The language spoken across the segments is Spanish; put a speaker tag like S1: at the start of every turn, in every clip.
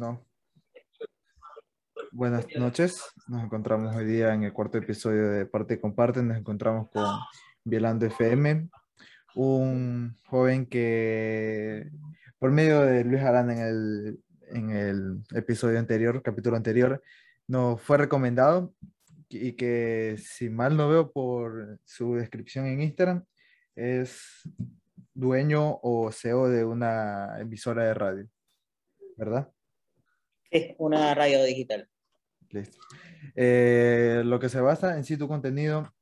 S1: No. Buenas noches. Nos encontramos hoy día en el cuarto episodio de Parte y Comparte. Nos encontramos con Violando FM, un joven que por medio de Luis Arana en el, en el episodio anterior, capítulo anterior, nos fue recomendado y que si mal no veo por su descripción en Instagram, es dueño o CEO de una emisora de radio, ¿verdad?
S2: Es una radio digital.
S1: Listo. Eh, lo que se basa en sí tu contenido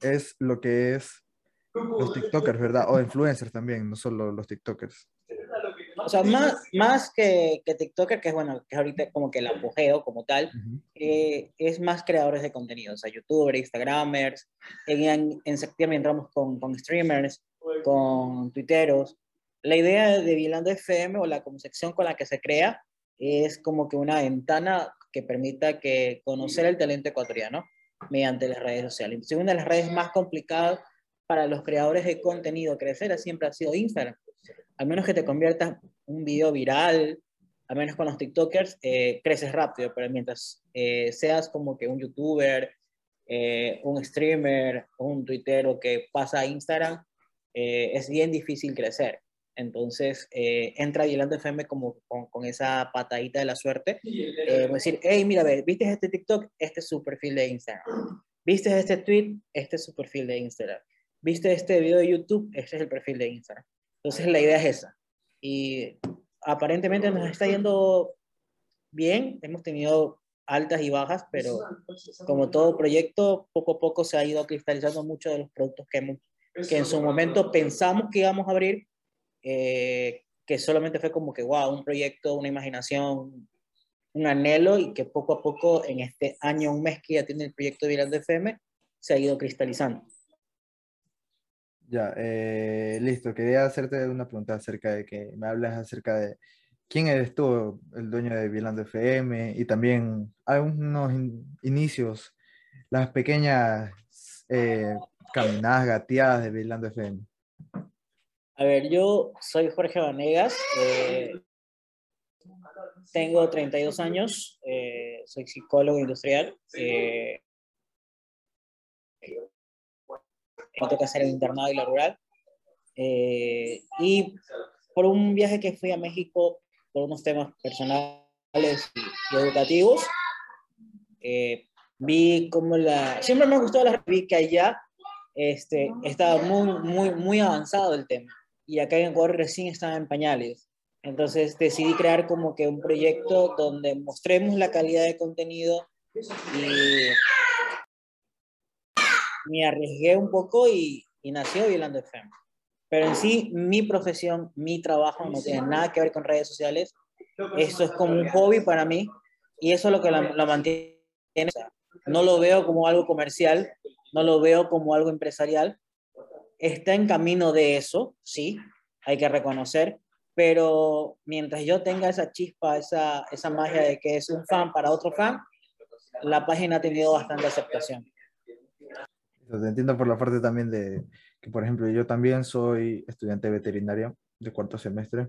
S1: es lo que es los TikTokers, ¿verdad? O influencers también, no solo los TikTokers.
S2: O sea, más, más que, que TikToker, que es bueno, que ahorita como que el apogeo como tal, eh, es más creadores de contenido, o sea, youtubers, instagramers, en, en, septiembre entramos con, con streamers, con tuiteros. La idea de Vilando FM o la concepción con la que se crea es como que una ventana que permita que conocer el talento ecuatoriano mediante las redes sociales. Una de las redes más complicadas para los creadores de contenido crecer siempre ha sido Instagram. Al menos que te conviertas un video viral, al menos con los TikTokers, eh, creces rápido, pero mientras eh, seas como que un youtuber, eh, un streamer, un tuitero que pasa a Instagram, es bien difícil crecer. Entonces, eh, entra Dilando FM como con, esa patadita de la suerte. Eh, decir, hey, mira, ¿viste este TikTok? Este es su perfil de Instagram. ¿Viste este tweet? Este es su perfil de Instagram. ¿Viste este video de YouTube? Este es el perfil de Instagram. Entonces, la idea es esa. Y aparentemente nos está yendo bien. Hemos tenido altas y bajas, pero como todo proyecto, poco a poco se ha ido cristalizando mucho de los productos que, hemos, que en su momento pensamos que íbamos a abrir eh, que solamente fue como que, wow, un proyecto, una imaginación, un anhelo y que poco a poco en este año, un mes que ya tiene el proyecto de Virando FM, se ha ido cristalizando.
S1: Ya, eh, listo. Quería hacerte una pregunta acerca de que me hablas acerca de quién eres tú, el dueño de Vilando FM, y también algunos inicios, las pequeñas eh, caminadas, gateadas de Vilando FM.
S2: A ver, yo soy Jorge Vanegas, eh, tengo 32 años, eh, soy psicólogo industrial. Eh, me toca hacer el internado y la rural. y por un viaje que fui a México por unos temas personales y, educativos, vi como la... Siempre me gustó la... Vi que allá este, estaba muy, muy, muy avanzado el tema y acá en Ecuador recién estaba en pañales. Entonces decidí crear como que un proyecto donde mostremos la calidad de contenido y me arriesgué un poco y, y nació Violando FM. Pero en sí, mi profesión, mi trabajo no tiene nada que ver con redes sociales. Esto es como un hobby para mí y eso es lo que lo mantiene. No lo veo como algo comercial, no lo veo como algo empresarial, está en camino de eso, sí, hay que reconocer, pero mientras yo tenga esa chispa, esa, esa magia de que es un fan para otro fan, la página ha tenido bastante aceptación.
S1: Te entiendo por la parte también de que, por ejemplo, yo también soy estudiante veterinario de cuarto semestre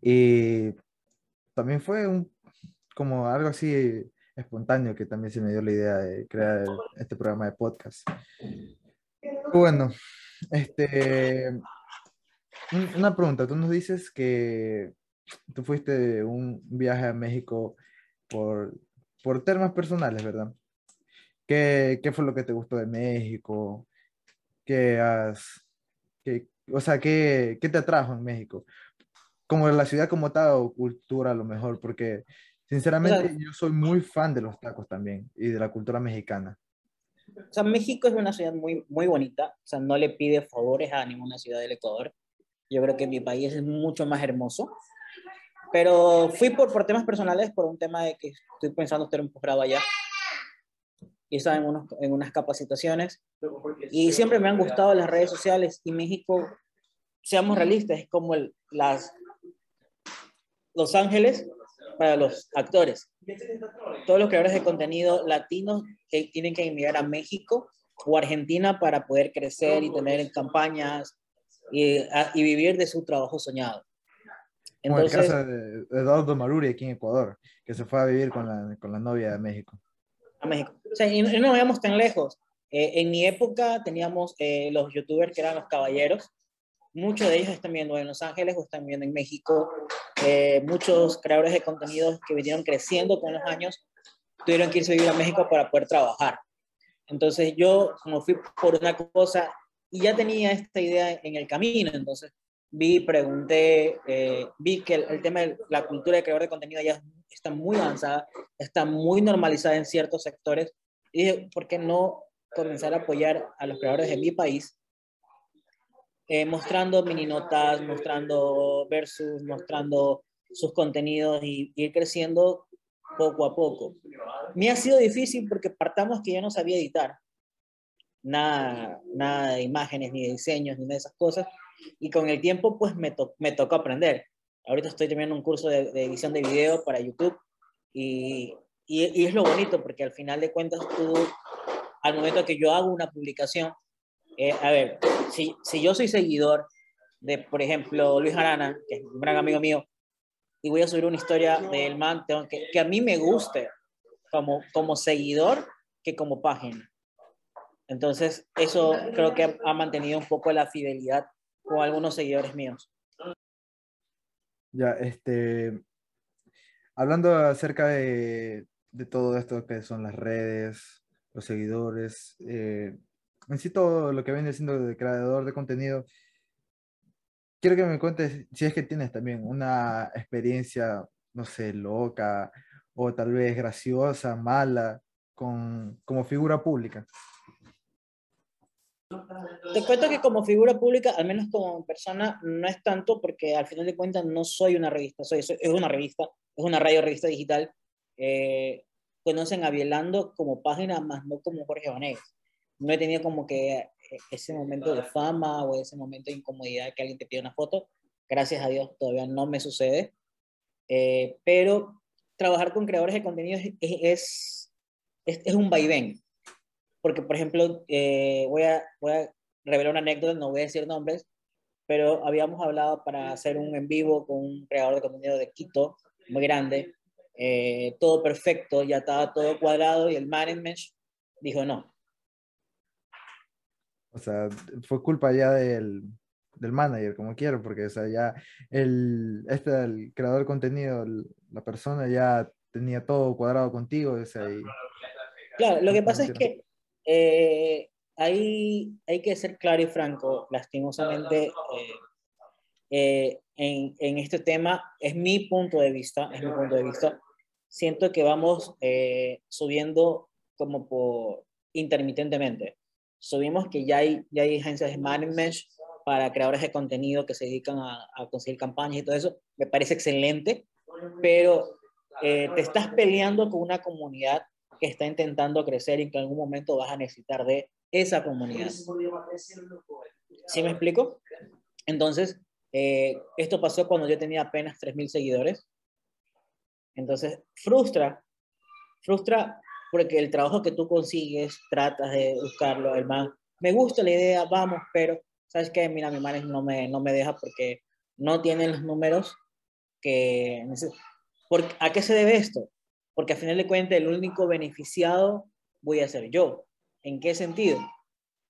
S1: y también fue un, como algo así espontáneo que también se me dio la idea de crear este programa de podcast. Bueno, este, una pregunta, tú nos dices que tú fuiste un viaje a México por, por temas personales, ¿verdad? ¿Qué, ¿Qué, fue lo que te gustó de México? ¿Qué has, qué, o sea, ¿qué, ¿qué te atrajo en México? Como la ciudad como tal o cultura a lo mejor, porque sinceramente yo soy muy fan de los tacos también y de la cultura mexicana.
S2: O sea, México es una ciudad muy, muy bonita, o sea, no le pide favores a ninguna ciudad del Ecuador. Yo creo que mi país es mucho más hermoso. Pero fui por, por temas personales, por un tema de que estoy pensando hacer un posgrado allá. Y estaba en, unos, en unas capacitaciones. Y siempre me han gustado las redes sociales. Y México, seamos realistas, es como el, las Los Ángeles para los actores. Todos los creadores de contenido latinos que tienen que emigrar a México o Argentina para poder crecer y tener campañas y, y vivir de su trabajo soñado.
S1: Entonces, Como el caso de Eduardo Maruri aquí en Ecuador, que se fue a vivir con la, con la novia de México.
S2: A México. O sea, y no vayamos tan lejos. Eh, en mi época teníamos eh, los youtubers que eran los caballeros. Muchos de ellos están viendo en Los Ángeles o están viendo en México. Eh, muchos creadores de contenidos que vinieron creciendo con los años tuvieron que irse a vivir a México para poder trabajar. Entonces yo, como fui por una cosa y ya tenía esta idea en el camino, entonces vi, pregunté, eh, vi que el, tema de la cultura de creador de contenido ya está muy avanzada, está muy normalizada en ciertos sectores. Y dije, ¿por qué no comenzar a apoyar a los creadores de mi país? Eh, mostrando mini notas, mostrando versus, mostrando sus contenidos y ir creciendo poco a poco. Me ha sido difícil porque partamos que yo no sabía editar. Nada, nada de imágenes, ni de diseños, ni de esas cosas y con el tiempo pues me, me tocó aprender. Ahorita estoy terminando un curso de, edición de video para YouTube y, y, es lo bonito porque al final de cuentas tú, al momento que yo hago una publicación, eh, a ver, si, si yo soy seguidor de, por ejemplo, Luis Arana, que es un gran amigo mío, y voy a subir una historia del man que, que a mí me guste como, como seguidor que como página. Entonces, eso creo que ha mantenido un poco la fidelidad con algunos seguidores míos.
S1: Ya, este, hablando acerca de, de todo esto que son las redes, los seguidores, eh, en sí todo lo que viene siendo de creador de contenido, quiero que me cuentes si es que tienes también una experiencia, no sé, loca o tal vez graciosa, mala, con, como figura pública.
S2: Te cuento que como figura pública, al menos como persona, no es tanto porque al final de cuentas no soy una revista, soy, es una revista, es una radio revista digital. Eh, conocen a Bielando como página, más no como Jorge Vanegas. No he tenido como que eh, ese momento de fama o ese momento de incomodidad que alguien te pide una foto. Gracias a Dios todavía no me sucede. Eh, pero trabajar con creadores de contenido es, es, es, es un vaivén porque, por ejemplo, eh, voy, a, voy a revelar una anécdota, no voy a decir nombres, pero habíamos hablado para hacer un en vivo con un creador de contenido de Quito, muy grande, eh, todo perfecto, ya estaba todo cuadrado y el management dijo no.
S1: O sea, fue culpa ya del, del manager, como quiero, porque o sea, ya el, este, el creador de contenido, la persona ya tenía todo cuadrado contigo. O sea, y...
S2: Claro, lo que pasa es que eh, hay, hay que ser claro y franco, lastimosamente, eh, eh, en, en, este tema, es mi punto de vista, es mi punto de vista. Siento que vamos subiendo como por intermitentemente. Subimos que ya hay, ya hay agencias de management para creadores de contenido que se dedican a, a conseguir campañas y todo eso. Me parece excelente, pero te estás peleando con una comunidad que está intentando crecer y que en algún momento vas a necesitar de esa comunidad. ¿Sí me explico? Entonces, eh, esto pasó cuando yo tenía apenas 3.000 seguidores. Entonces, frustra, frustra porque el trabajo que tú consigues, tratas de buscarlo, el man, me gusta la idea, vamos, pero, ¿sabes qué? Mira, mi man no me, no me deja porque no tiene los números que... ¿A qué se debe esto? porque a final de cuentas el único beneficiado voy a ser yo. ¿En qué sentido?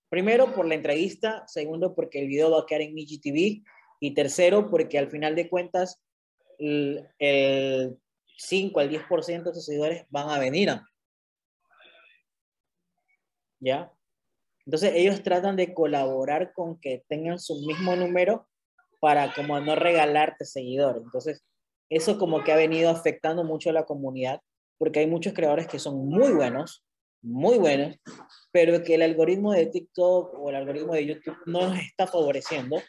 S2: Primero, por la entrevista, segundo, porque el video va a quedar en IGTV y tercero, porque al final de cuentas el, 5 al 10% de sus seguidores van a venir a ¿Ya? Entonces ellos tratan de colaborar con que tengan su mismo número para como no regalarte seguidores. Entonces, eso como que ha venido afectando mucho a la comunidad porque hay muchos creadores que son muy buenos, muy buenos, pero que el algoritmo de TikTok o el algoritmo de YouTube no nos está favoreciendo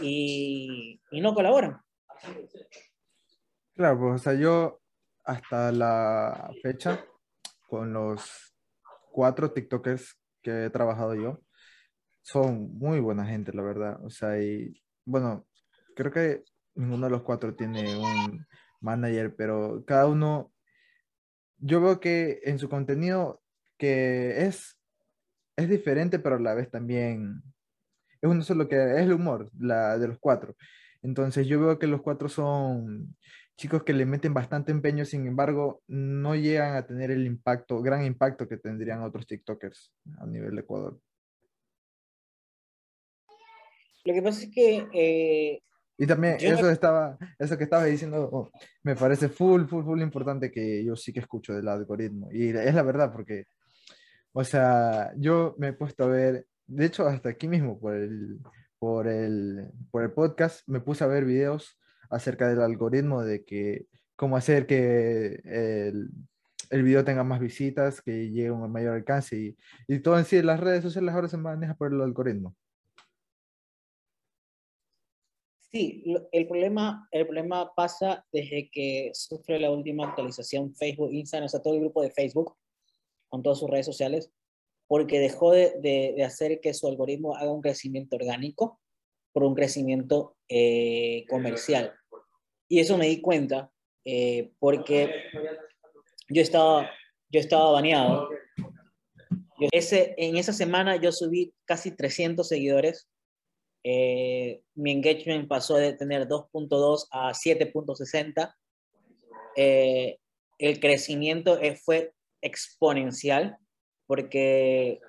S2: y, y no colaboran.
S1: Claro, pues, o sea, yo hasta la fecha, con los cuatro TikTokers que he trabajado yo, son muy buena gente, la verdad. O sea, y bueno, creo que ninguno de los cuatro tiene un manager, pero cada uno yo veo que en su contenido que es, es diferente, pero a la vez también es uno solo que es el humor la, de los cuatro. Entonces yo veo que los cuatro son chicos que le meten bastante empeño, sin embargo, no llegan a tener el impacto, gran impacto que tendrían otros TikTokers a nivel de Ecuador.
S2: Lo que pasa es que... Eh,
S1: y también eso, estaba, eso que estaba diciendo oh, me parece full, full, full importante que yo sí que escucho del algoritmo. Y es la verdad, porque, o sea, yo me he puesto a ver, de hecho, hasta aquí mismo, por el, por el, por el podcast, me puse a ver videos acerca del algoritmo, de que cómo hacer que el, el video tenga más visitas, que llegue a un mayor alcance y, y todo en sí, las redes sociales ahora se maneja por el algoritmo.
S2: Sí, el problema, el problema pasa desde que sufre la última actualización Facebook, Instagram, o sea, todo el grupo de Facebook, con todas sus redes sociales, porque dejó de, de, hacer que su algoritmo haga un crecimiento orgánico por un crecimiento eh, comercial. Y eso me di cuenta eh, porque yo estaba, yo estaba baneado. ese, en esa semana yo subí casi 300 seguidores eh, mi engagement pasó de tener 2.2 a 7.60. Eh, el crecimiento fue exponencial porque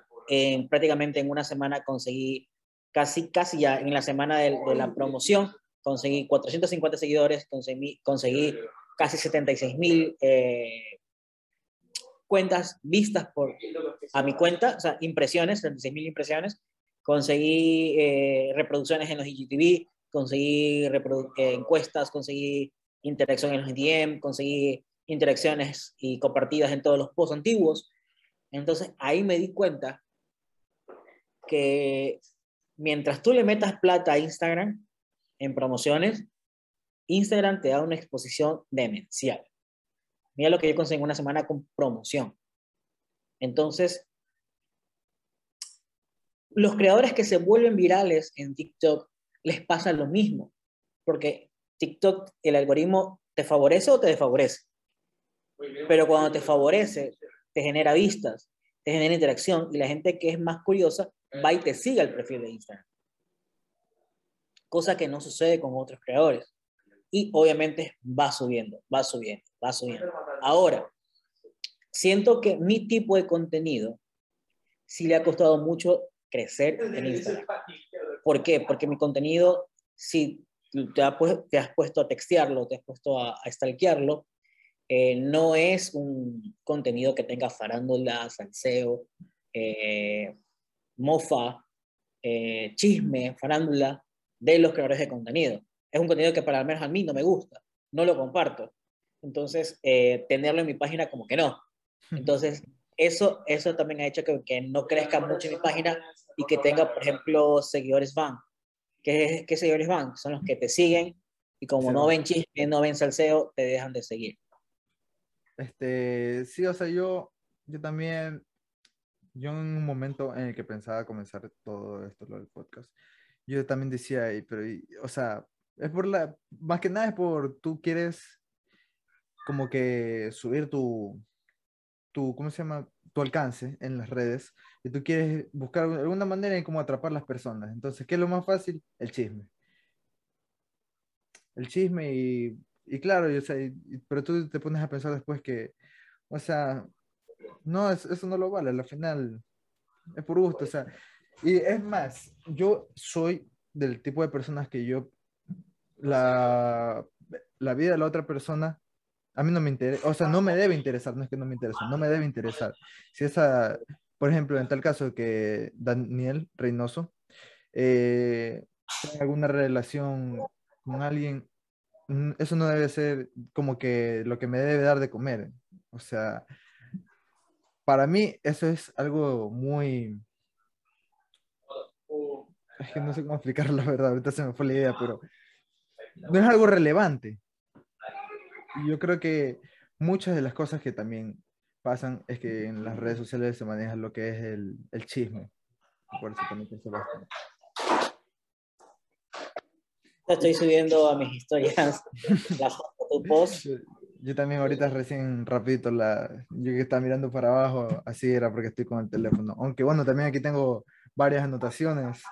S2: prácticamente en una semana conseguí, casi, casi ya en la semana de, la promoción, conseguí 450 seguidores, conseguí, conseguí casi 76 mil eh, cuentas vistas por, a mi cuenta, o sea, impresiones, 76 mil impresiones, conseguí eh, reproducciones en los IGTV, conseguí eh, encuestas, conseguí interacción en los DM, conseguí interacciones y compartidas en todos los posts antiguos. Entonces ahí me di cuenta que mientras tú le metas plata a Instagram en promociones, Instagram te da una exposición demencial. Mira lo que yo conseguí una semana con promoción. Entonces, los creadores que se vuelven virales en TikTok les pasa lo mismo, porque TikTok, el algoritmo te favorece o te desfavorece. Pero cuando te favorece, te genera vistas, te genera interacción y la gente que es más curiosa va y te sigue al perfil de Instagram. Cosa que no sucede con otros creadores. Y obviamente va subiendo, va subiendo, va subiendo. Ahora, siento que mi tipo de contenido sí le ha costado mucho crecer en Instagram. ¿Por qué? Porque mi contenido, si te, has puesto a textearlo, te has puesto a, a stalkearlo, eh, no es un contenido que tenga farándula, salseo, eh, mofa, eh, chisme, farándula de los creadores de contenido. Es un contenido que para al menos a mí no me gusta, no lo comparto. Entonces, tenerlo en mi página como que no. Entonces, eso, eso también ha hecho que, que, no crezca mucho mi página y que tenga, por ejemplo, seguidores van. ¿Qué, ¿Qué, seguidores van? Son los que te siguen y como no ven chisme, no ven salseo, te dejan de seguir.
S1: Este, sí, o sea, yo, yo también, yo en un momento en el que pensaba comenzar todo esto, lo del podcast, yo también decía, pero, o sea, es por la, más que nada es por, tú quieres como que subir tu, tu, ¿cómo se llama? Tu alcance en las redes y tú quieres buscar alguna manera en cómo atrapar las personas. Entonces, ¿qué es lo más fácil? El chisme. El chisme y, y claro, yo, sé pero tú te pones a pensar después que, o sea, no, eso no lo vale, al final es por gusto, o sea, y es más, yo soy del tipo de personas que yo, la, la vida de la otra persona a mí no me interesa, o sea, no me debe interesar, no es que no me interesa, no me debe interesar. Si esa, por ejemplo, en tal caso que Daniel Reynoso eh, tiene alguna relación con alguien, mm, eso no debe ser como que lo que me debe dar de comer. O sea, para mí eso es algo muy... Es que no sé cómo explicarlo, la verdad, ahorita se me fue la idea, pero no es algo relevante yo creo que muchas de las cosas que también pasan es que en las redes sociales se maneja lo que es el, el chisme. Por eso también bastante.
S2: Estoy subiendo a mis historias la foto tu post.
S1: Yo, también ahorita recién rapidito la yo que estaba mirando para abajo, así era porque estoy con el teléfono. Aunque bueno, también aquí tengo varias anotaciones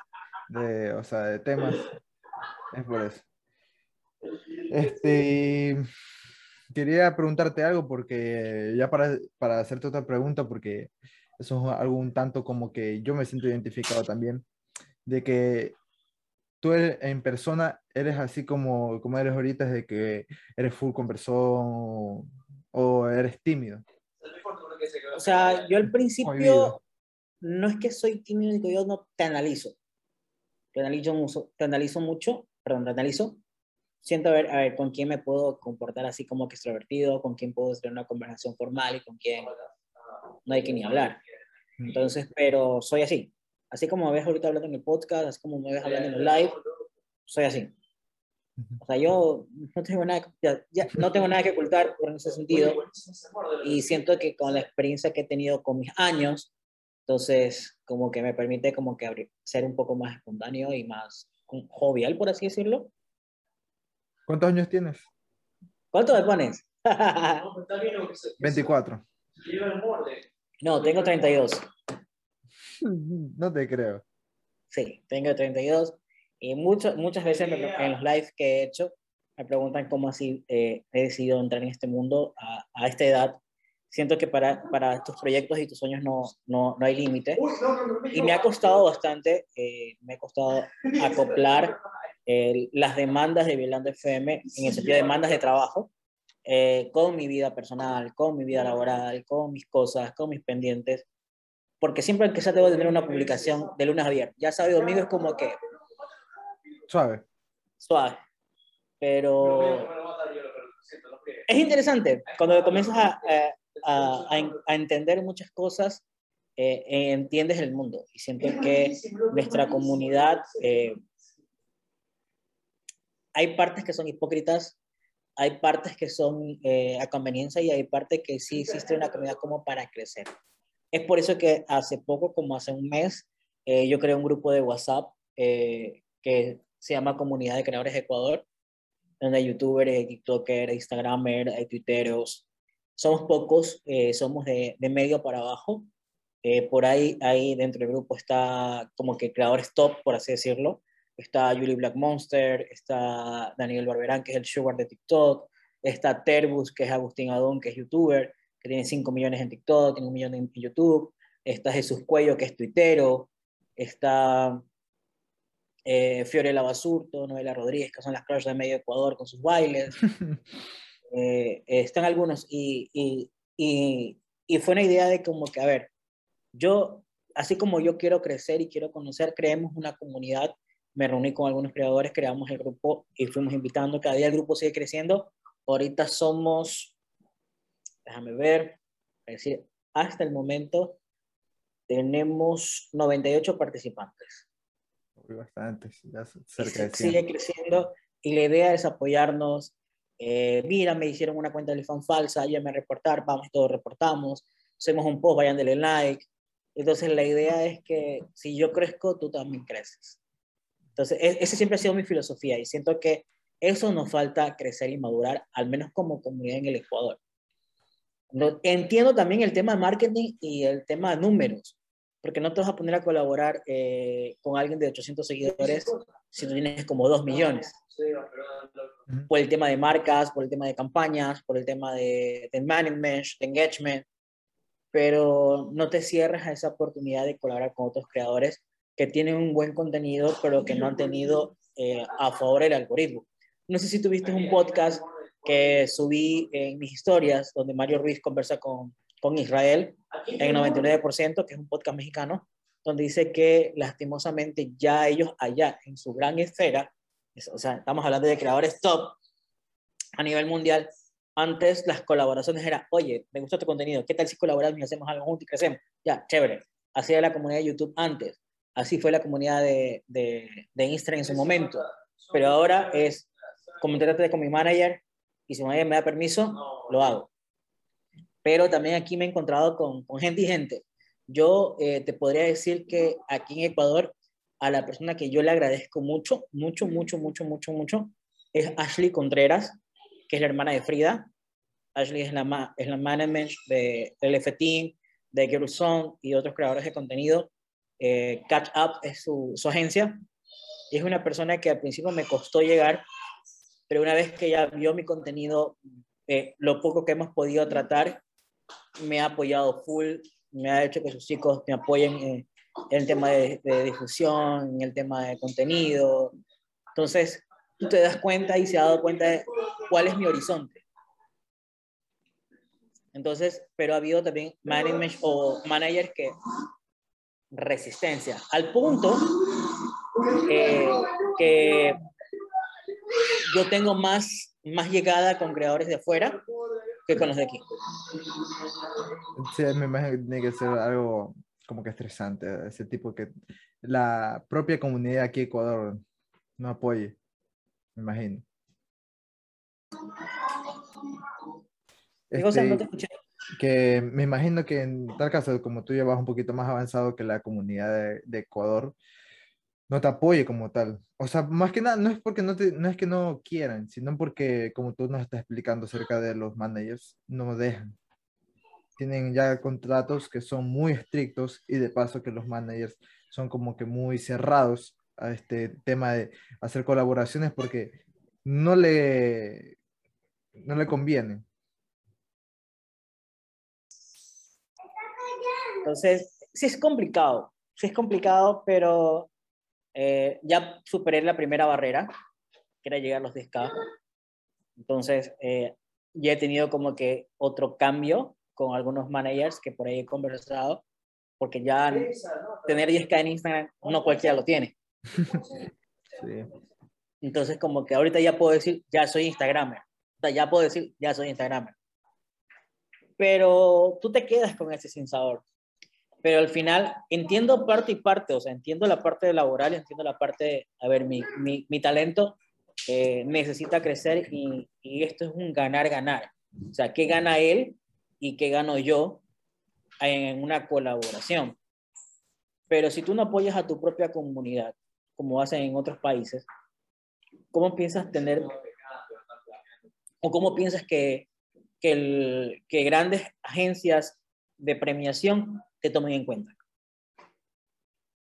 S1: de, o sea, de temas. Es por eso. Este, quería preguntarte algo porque ya para, para hacerte otra pregunta, porque eso es algo un tanto como que yo me siento identificado también, de que tú en persona eres así como, como eres ahorita, de que eres full conversón o eres tímido.
S2: O sea, yo al principio no es que soy tímido, yo no te analizo. Te analizo, mucho, te analizo mucho, perdón, te analizo. Siento a ver, a ver con quién me puedo comportar así como que extrovertido, con quién puedo tener una conversación formal y con quién no hay que ni hablar. Entonces, pero soy así. Así como me ves ahorita hablando en el podcast, así como me ves hablando en el live, soy así. O sea, yo no tengo nada, ya, no tengo nada que ocultar por ese sentido. Y siento que con la experiencia que he tenido con mis años, entonces como que me permite como que abrir, ser un poco más espontáneo y más jovial, por así decirlo.
S1: ¿Cuántos años tienes?
S2: ¿Cuánto me pones?
S1: 24.
S2: No, tengo 32.
S1: No te creo.
S2: Sí, tengo 32. Y mucho, muchas veces en los lives que he hecho me preguntan cómo así eh, he decidido entrar en este mundo a, a, esta edad. Siento que para, para tus proyectos y tus sueños no, no, no hay límite. Y me ha costado bastante, eh, me ha costado acoplar las demandas de Violando FM, en el sentido de demandas de trabajo, eh, con mi vida personal, con mi vida laboral, con mis cosas, con mis pendientes. Porque siempre que sea tengo que tener una publicación de lunes a viernes. Ya sábado domingo es como que
S1: Suave.
S2: Suave. Pero es interesante cuando comienzas a, a, a, entender muchas cosas, eh, entiendes el mundo. Y siento que nuestra comunidad, eh, hay partes que son hipócritas, hay partes que son eh, a conveniencia y hay partes que sí existe una comunidad como para crecer. Es por eso que hace poco, como hace un mes, yo creé un grupo de WhatsApp que se llama Comunidad de Creadores de Ecuador, donde hay youtubers, hay tiktokers, hay instagramers, hay twitteros. Somos pocos, eh, somos de, de, medio para abajo. Eh, por ahí, ahí dentro del grupo está como que creadores top, por así decirlo. Está Julie Black Monster, está Daniel Barberán, que es el sugar de TikTok, está Terbus, que es Agustín Adón, que es youtuber, que tiene 5 millones en TikTok, tiene un millón en YouTube, está Jesús Cuello, que es tuitero, está eh, Fiorella Basurto, Noela Rodríguez, que son las crush de medio Ecuador con sus bailes. Eh, están algunos y, y, y, y, fue una idea de como que, a ver, yo, así como yo quiero crecer y quiero conocer, creemos una comunidad, me reuní con algunos creadores, creamos el grupo y fuimos invitando, cada día el grupo sigue creciendo, ahorita somos, déjame ver, es decir, hasta el momento tenemos 98 participantes.
S1: Bastante, ya cerca
S2: de Sigue creciendo y la idea es apoyarnos. Eh, mira, me hicieron una cuenta de fan falsa, ya me reportar, vamos, todos reportamos, hacemos un post, vayan, denle like. Entonces la idea es que si yo crezco, tú también creces. Entonces, e, esa siempre ha sido mi filosofía y siento que eso nos falta crecer y madurar, al menos como comunidad en el Ecuador. Entiendo también el tema de marketing y el tema de números, porque no te vas a poner a colaborar eh, con alguien de 800 seguidores si tú tienes como 2 millones. Por el tema de marcas, por el tema de campañas, por el tema de, de management, de engagement, pero no te cierres a esa oportunidad de colaborar con otros creadores que tienen un buen contenido, pero que no han tenido eh, a favor el algoritmo. No sé si tuviste un podcast que subí en mis historias, donde Mario Ruiz conversa con con Israel en 99%, que es un podcast mexicano, donde dice que lastimosamente ya ellos allá en su gran esfera, o sea, estamos hablando de creadores top a nivel mundial, antes las colaboraciones eran, oye, me gusta tu contenido, ¿qué tal si colaboramos y hacemos algo juntos y crecemos? Ya, chévere. Así era la comunidad de YouTube antes, así fue la comunidad de, de, de Instagram en su momento, pero ahora es, comentarte con mi manager y si mi manager me da permiso, lo hago pero también aquí me he encontrado con, con gente y gente. Yo eh, te podría decir que aquí en Ecuador, a la persona que yo le agradezco mucho, mucho, mucho, mucho, mucho, mucho, es Ashley Contreras, que es la hermana de Frida. Ashley es la, es la management de, del F-Team, de Girl Song y otros creadores de contenido. Eh, Catch Up es su, su agencia. Y es una persona que al principio me costó llegar pero una vez que ya vio mi contenido, eh, lo poco que hemos podido tratar, me ha apoyado full, me ha hecho que sus chicos me apoyen en el tema de, difusión, en el tema de contenido. Entonces, tú te das cuenta y se ha dado cuenta de cuál es mi horizonte. Entonces, pero ha habido también management o managers que resistencia, al punto eh, que yo tengo más, más llegada con creadores de afuera que con los de aquí.
S1: Sí, me imagino que tiene que ser algo como que estresante, ese tipo que la propia comunidad aquí en Ecuador no apoye, me imagino. Este, que me imagino que en tal caso, como tú ya vas un poquito más avanzado que la comunidad de, de, Ecuador, no te apoye como tal. O sea, más que nada, no es porque no, te, no es que no quieran, sino porque, como tú nos estás explicando acerca de los managers, no dejan. Tienen ya contratos que son muy estrictos y de paso que los managers son como que muy cerrados a este tema de hacer colaboraciones porque no le, no le conviene.
S2: Entonces, sí es complicado, sí es complicado, pero eh, ya superé la primera barrera, que era llegar a los 10K. Entonces, eh, ya he tenido como que otro cambio con algunos managers que por ahí he conversado, porque ya tener 10K en Instagram no cualquiera lo tiene. Sí. Entonces, como que ahorita ya puedo decir, ya soy Instagramer. O sea, ya puedo decir, ya soy Instagramer. Pero tú te quedas con ese sin sabor pero al final entiendo parte y parte, o sea, entiendo la parte laboral, entiendo la parte de, a ver, mi, mi, mi talento eh, necesita crecer y, y, esto es un ganar-ganar. O sea, ¿qué gana él y qué gano yo en una colaboración? Pero si tú no apoyas a tu propia comunidad, como hacen en otros países, ¿cómo piensas tener o cómo piensas que, que, el, que grandes agencias de premiación te tomen en cuenta.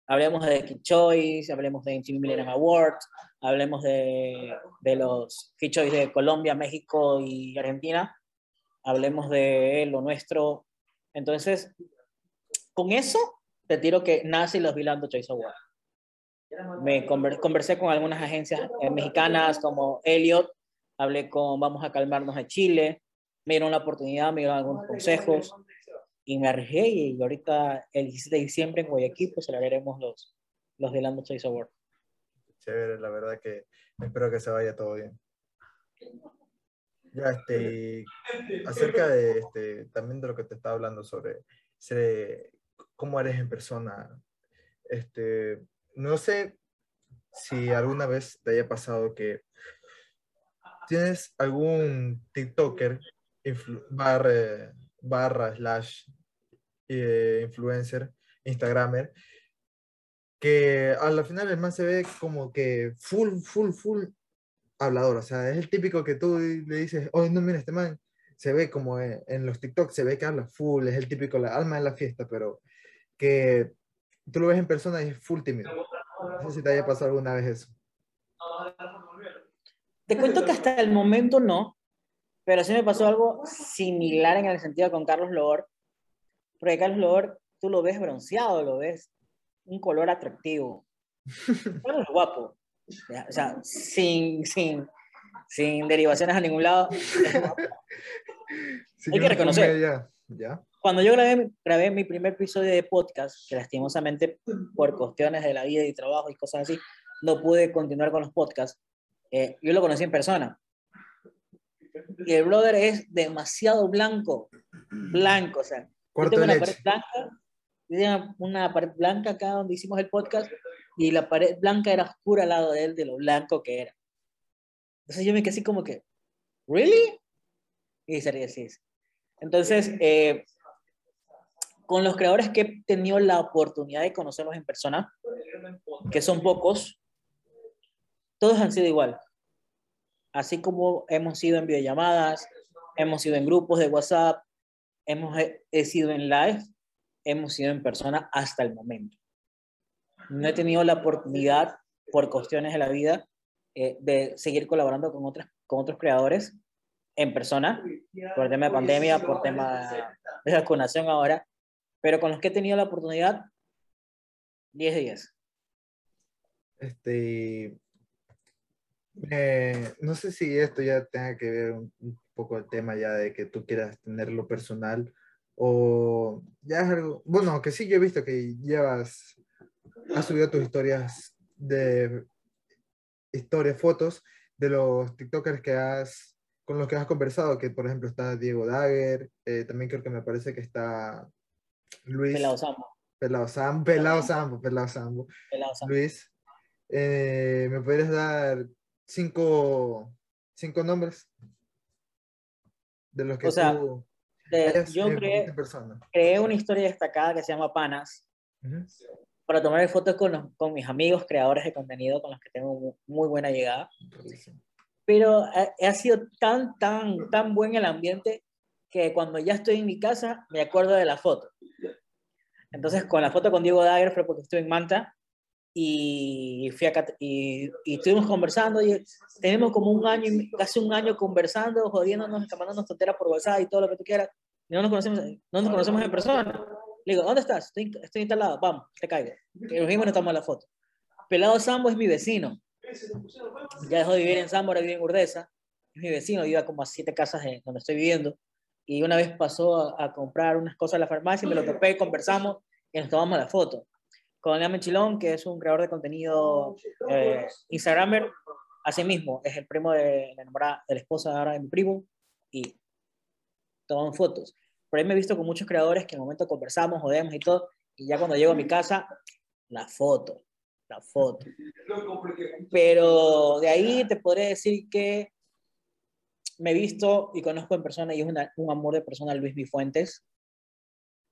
S2: Hablemos de Kid Choice, hablemos de MTV Millennium Awards, hablemos de, de los Kid Choice de Colombia, México y Argentina, hablemos de lo nuestro. Entonces, con eso te tiro que nace los Vilando Choice Awards. Me conversé con algunas agencias eh, mexicanas como Elliot, hablé con Vamos a Calmarnos de Chile, me dieron la oportunidad, me dieron algunos consejos me arriesgué y ahorita el 17 de diciembre en Guayaquil pues celebraremos los, los Delando Choice Award.
S1: Chévere, la verdad que espero que se vaya todo bien. Ya, este, acerca de este, también de lo que te estaba hablando sobre, sobre cómo eres en persona, este, no sé si alguna vez te haya pasado que tienes algún TikToker barra, barra slash eh, influencer, Instagramer, que a la final el man se ve como que full, full, full hablador. O sea, es el típico que tú le dices, oye, no, mira, este man se ve como en, los TikTok, se ve que habla full, es el típico, la alma de la fiesta, pero que tú lo ves en persona y es full tímido. No sé si te haya pasado alguna vez eso.
S2: Te cuento que hasta el momento no, pero sí me pasó algo similar en el sentido con Carlos Loor, porque Carlos Loor, tú lo ves bronceado, lo ves un color atractivo. Carlos es guapo. O sea, sin, sin, sin derivaciones a ningún lado. Hay que reconocer. Ya, ya. Cuando yo grabé, grabé mi primer episodio de podcast, que lastimosamente por cuestiones de la vida y trabajo y cosas así, no pude continuar con los podcasts, eh, yo lo conocí en persona. Y el brother es demasiado blanco, blanco, o sea, Cuarto una pared blanca, una pared blanca acá donde hicimos el podcast y la pared blanca era oscura al lado de él, de lo blanco que era. Entonces yo me quedé así como que, ¿really? Y sería así. Entonces, eh, con los creadores que he tenido la oportunidad de conocerlos en persona, que son pocos, todos han sido igual. Así como hemos sido en videollamadas, hemos sido en grupos de WhatsApp, hemos he sido en live, hemos sido en persona hasta el momento. No he tenido la oportunidad, por cuestiones de la vida, eh, de seguir colaborando con, otras, con otros creadores en persona, por el tema de pandemia, por tema de vacunación ahora, pero con los que he tenido la oportunidad, 10 días.
S1: Este, eh, no sé si esto ya tenga que ver un, poco el tema ya de que tú quieras tenerlo personal o ya es algo, bueno, que sí yo he visto que llevas, has subido tus historias de historias, fotos de los TikTokers que has, con los que has conversado, que por ejemplo está Diego Dagger, eh, también creo que me parece que está Luis.
S2: Pelado Sambo.
S1: Pelado Sambo, Pelado Sambo, Pelado Sambo. Luis, eh, ¿me podrías dar cinco, cinco nombres de los que
S2: o sea, tú yo creé, una historia destacada que se llama Panas para tomar fotos con, con mis amigos creadores de contenido con los que tengo muy buena llegada. Pero ha, ha, sido tan, tan, tan buen el ambiente que cuando ya estoy en mi casa me acuerdo de la foto. Entonces, con la foto con Diego Dagger fue porque estuve en Manta y, fui acá, y, y, estuvimos conversando y tenemos como un año, casi un año conversando, jodiéndonos, escapándonos tonteras por WhatsApp y todo lo que tú quieras. Y no nos conocemos, no nos conocemos en persona. Le digo, ¿dónde estás? Estoy, estoy instalado, vamos, te caigo. Y nos vimos nos tomamos la foto. Pelado Sambo es mi vecino. Ya dejó de vivir en Sambo, ahora vive en Urdesa. Es mi vecino, vive como a siete casas de donde estoy viviendo. Y una vez pasó a, comprar unas cosas a la farmacia, y me lo topé, conversamos y nos tomamos la foto con Liam Chilón, que es un creador de contenido eh, Instagramer, así mismo, es el primo de la enamorada, de la esposa ahora de mi primo, y toman fotos. Por ahí me he visto con muchos creadores que en el momento conversamos, jodemos y todo, y ya cuando llego a mi casa, la foto, la foto. Pero de ahí te podría decir que me he visto y conozco en persona y es un amor de persona Luis Mi Fuentes.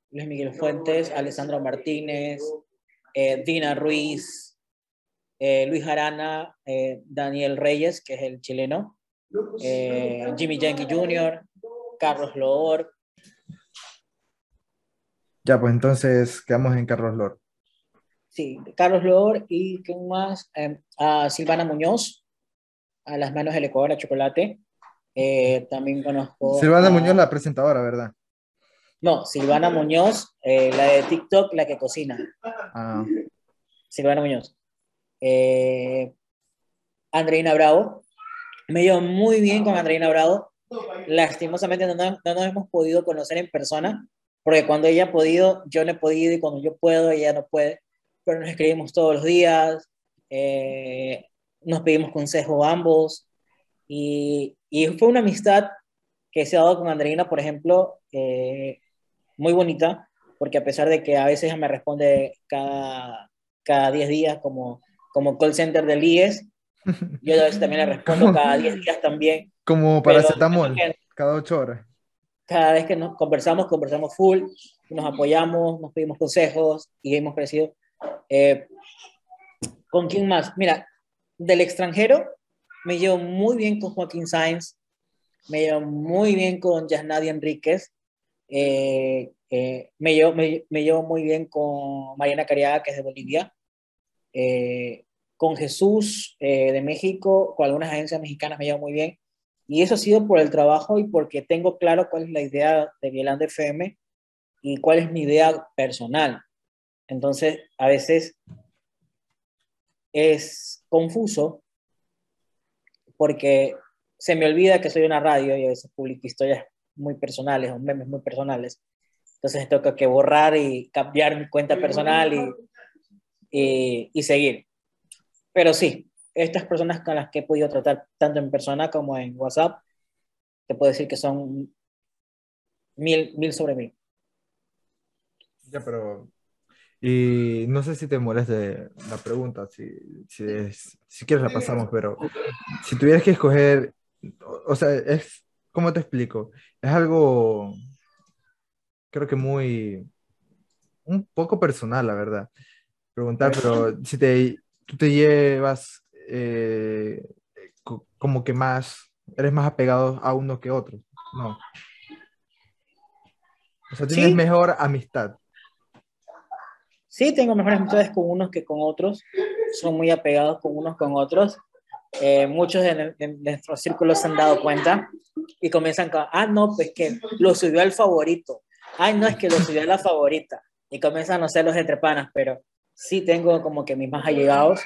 S2: Luis Miguel Fuentes, Alessandro Martínez, eh, Dina Ruiz, eh, Luis Arana, eh, Daniel Reyes, que es el chileno, Jimmy Yankee Jr., Carlos Loor.
S1: Ya, pues entonces quedamos en Carlos Loor.
S2: Sí, Carlos Loor y ¿qué más? a Silvana Muñoz, a las manos del Ecuador a chocolate. también conozco.
S1: Silvana Muñoz, la presentadora, ¿verdad?
S2: No, Silvana Muñoz, eh, la de TikTok, la que cocina. Ah. Silvana Muñoz. Eh, Andreina Bravo. Me llevo muy bien con Andreina Bravo. Lastimosamente no, no, nos hemos podido conocer en persona, porque cuando ella ha podido, yo no he podido, y cuando yo puedo, ella no puede. Pero nos escribimos todos los días, eh, nos pedimos consejo ambos, y, y, fue una amistad que se ha dado con Andreina, por ejemplo, eh, muy bonita, porque a pesar de que a veces me responde cada, cada 10 días como, como call center del IES, yo a veces también le respondo cada 10 días también.
S1: Como paracetamol, cada 8 horas.
S2: Cada vez que nos conversamos, conversamos full, nos apoyamos, nos pedimos consejos y hemos crecido. Eh, ¿Con quién más? Mira, del extranjero me llevo muy bien con Joaquín Sainz, me llevo muy bien con Yasnadia Enríquez, eh, eh, me, llevo, me, llevo muy bien con Mariana Cariaga, que es de Bolivia, eh, con Jesús de México, con algunas agencias mexicanas me llevo muy bien. Y eso ha sido por el trabajo y porque tengo claro cuál es la idea de Violanda FM y cuál es mi idea personal. Entonces, a veces es confuso porque se me olvida que soy una radio y a veces publico historias muy personales o memes muy personales. Entonces tengo que borrar y cambiar mi cuenta personal y, y, seguir. Pero sí, estas personas con las que he podido tratar tanto en persona como en WhatsApp, te puedo decir que son mil, mil sobre mil.
S1: Ya, pero... Y no sé si te moleste la pregunta, si, si, si quieres la pasamos, pero si tuvieras que escoger, o sea, es ¿cómo te explico? Es algo, creo que muy, un poco personal, la verdad. Preguntar, pero si te, tú te llevas eh, como que más, eres más apegado a uno que otro, ¿no? O sea, tienes mejor amistad.
S2: Sí, tengo mejores amistades con unos que con otros. Son muy apegados con unos con otros. Eh, muchos de, nuestros círculos se han dado cuenta y comienzan con, ah, no, pues que lo subió al favorito. Ay, no, es que lo subió a la favorita. Y comienzan a ser los entrepanas, pero sí tengo como que mis más allegados,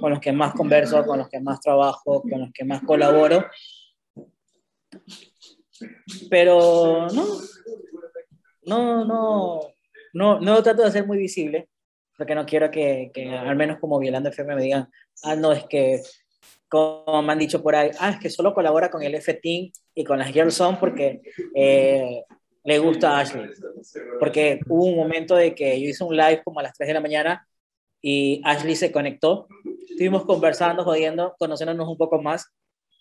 S2: con los que más converso, con los que más trabajo, con los que más colaboro. Pero no, no, no, no, no trato de ser muy visible, porque no quiero que, que al menos como Violando FM me digan, ah, no, es que, como me han dicho por ahí, ah, es que solo colabora con el F-Team y con las Girls On porque eh, le gusta a Ashley. Porque hubo un momento de que yo hice un live como a las 3 de la mañana y Ashley se conectó. Estuvimos conversando, jodiendo, conociéndonos un poco más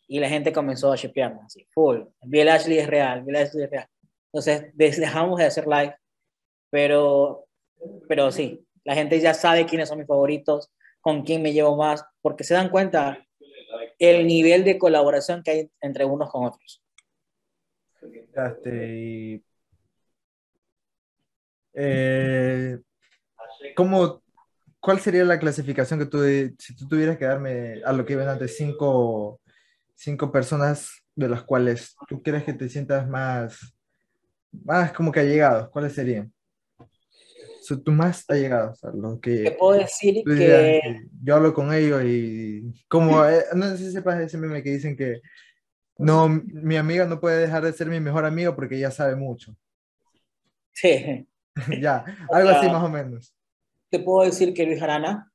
S2: y la gente comenzó a shipearnos así, full. Bill Ashley es real, Bill Ashley es real. Entonces dejamos de hacer live, pero, pero sí, la gente ya sabe quiénes son mis favoritos, con quién me llevo más, porque se dan cuenta el nivel de colaboración que hay entre unos con otros.
S1: Este, eh, ¿cómo, ¿Cuál sería la clasificación que tú, si tú tuvieras que darme a lo que iban antes, cinco, cinco personas de las cuales tú crees que te sientas más, más como que allegados? ¿Cuáles serían? Son tus más allegados, a los que...
S2: Te puedo decir que...
S1: Yo hablo con ellos y como, eh, no sé si sepas ese meme que dicen que no, mi amiga no puede dejar de ser mi mejor amigo porque ella sabe mucho.
S2: Sí.
S1: ya, algo así más o menos.
S2: Te puedo decir que Luis Arana.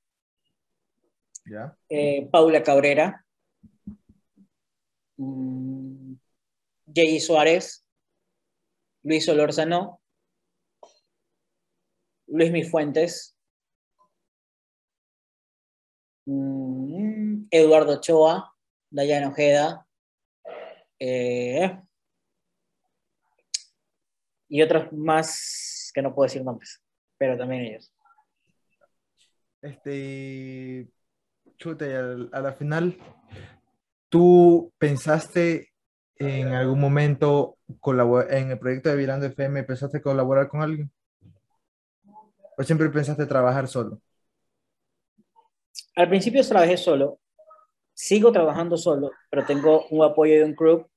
S1: Ya.
S2: Eh, Paula Cabrera. Mm, Jay Suárez. Luis Olórzano. Luis Mifuentes. Mm, Eduardo Ochoa. Dayana Ojeda. Eh, y otros más que no puedo decir nombres, pero también ellos.
S1: Este, chute, a la final, ¿tú pensaste en algún momento en el proyecto de Virando FM, pensaste colaborar con alguien? ¿O siempre pensaste trabajar solo?
S2: Al principio trabajé solo, sigo trabajando solo, pero tengo un apoyo de un club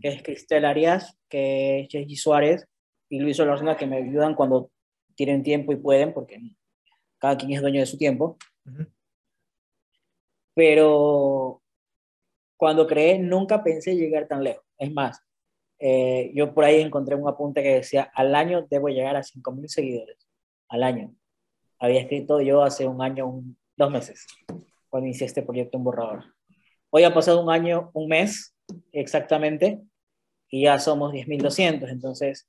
S2: que es Cristel Arias, que es J.G. Suárez y Luis Olórzano, que me ayudan cuando tienen tiempo y pueden, porque cada quien es dueño de su tiempo. Pero cuando creé, nunca pensé llegar tan lejos. Es más, eh, yo por ahí encontré un apunte que decía, al año debo llegar a 5.000 seguidores. Al año. Había escrito yo hace un año, dos meses, cuando inicié este proyecto en borrador. Hoy ha pasado un año, un mes exactamente, y ya somos 10.200. Entonces,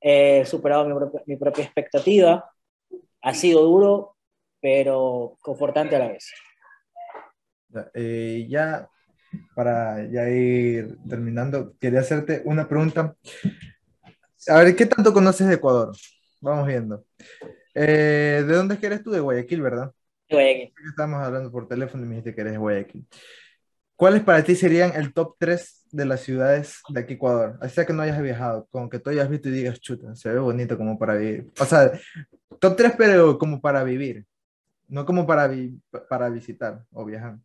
S2: he superado mi, mi propia expectativa ha sido duro, pero confortante a la vez.
S1: Eh, ya para ya ir terminando, quería hacerte una pregunta. A ver, ¿qué tanto conoces de Ecuador? Vamos viendo. Eh, ¿De dónde es que eres tú? De Guayaquil, ¿verdad?
S2: De Guayaquil.
S1: Estamos hablando por teléfono y me dijiste que eres de Guayaquil. ¿Cuáles para ti serían el top 3 de las ciudades de aquí Ecuador? Así sea que no hayas viajado, con que tú hayas visto y digas, chuta, se ve bonito como para vivir. O sea, top 3 pero como para vivir, no como para, para visitar o viajar.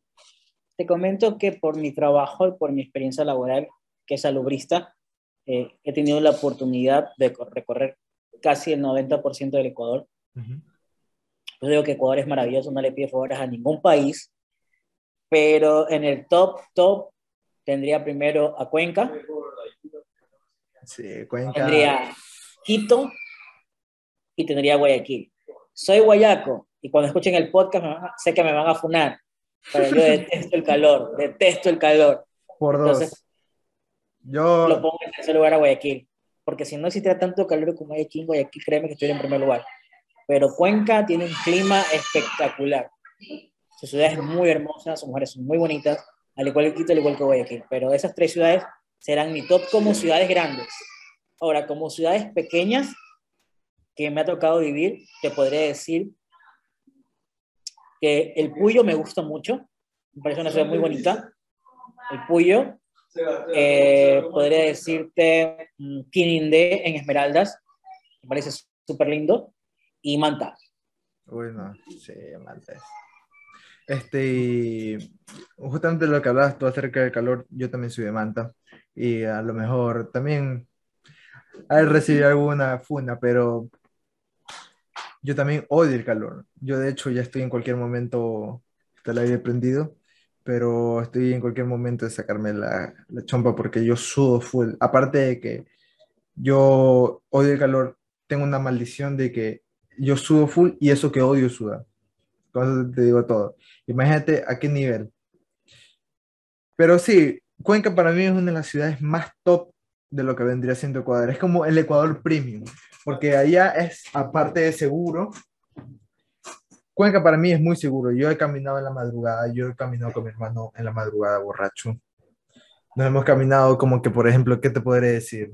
S2: Te comento que por mi trabajo y por mi experiencia laboral, que es salubrista, eh, he tenido la oportunidad de recorrer casi el 90% del Ecuador. Yo digo que Ecuador es maravilloso, no le pide favores a ningún país, pero en el top, top, tendría primero a Cuenca.
S1: Sí, Cuenca.
S2: Tendría Quito y tendría Guayaquil. Soy guayaco y cuando escuchen el podcast sé que me van a funar, pero yo detesto el calor, detesto el calor.
S1: Por dos. Entonces, yo
S2: lo pongo en tercer lugar a Guayaquil, porque si no existiera tanto calor como Guayaquil, Guayaquil créeme que estoy en primer lugar. Pero Cuenca tiene un clima espectacular. Su ciudad es muy hermosa, sus mujeres son muy bonitas, al igual que Quito, al igual que Guayaquil. Pero esas tres ciudades serán mi top como ciudades grandes. Ahora, como ciudades pequeñas que me ha tocado vivir, te podría decir que el Puyo me gusta mucho, me parece una ciudad muy bonita. El Puyo, eh, podría decirte Quinindé en Esmeraldas, me parece súper lindo, y Manta.
S1: Bueno, sí, Manta Este, justamente lo que hablabas tú acerca del calor, yo también soy de Manta y a lo mejor también al recibir alguna funa, pero yo también odio el calor. Yo de hecho ya estoy en cualquier momento, está el aire prendido, pero estoy en cualquier momento de sacarme la, la chompa porque yo sudo full. Aparte de que yo odio el calor, tengo una maldición de que yo sudo full y eso que odio sudar. Con te digo todo. Imagínate a qué nivel. Pero sí, Cuenca para mí es una de las ciudades más top de lo que vendría siendo Ecuador. Es como el Ecuador premium, porque allá es, aparte de seguro, Cuenca para mí es muy seguro. Yo he caminado en la madrugada, yo he caminado con mi hermano en la madrugada borracho. Nos hemos caminado como que, por ejemplo, ¿qué te podré decir?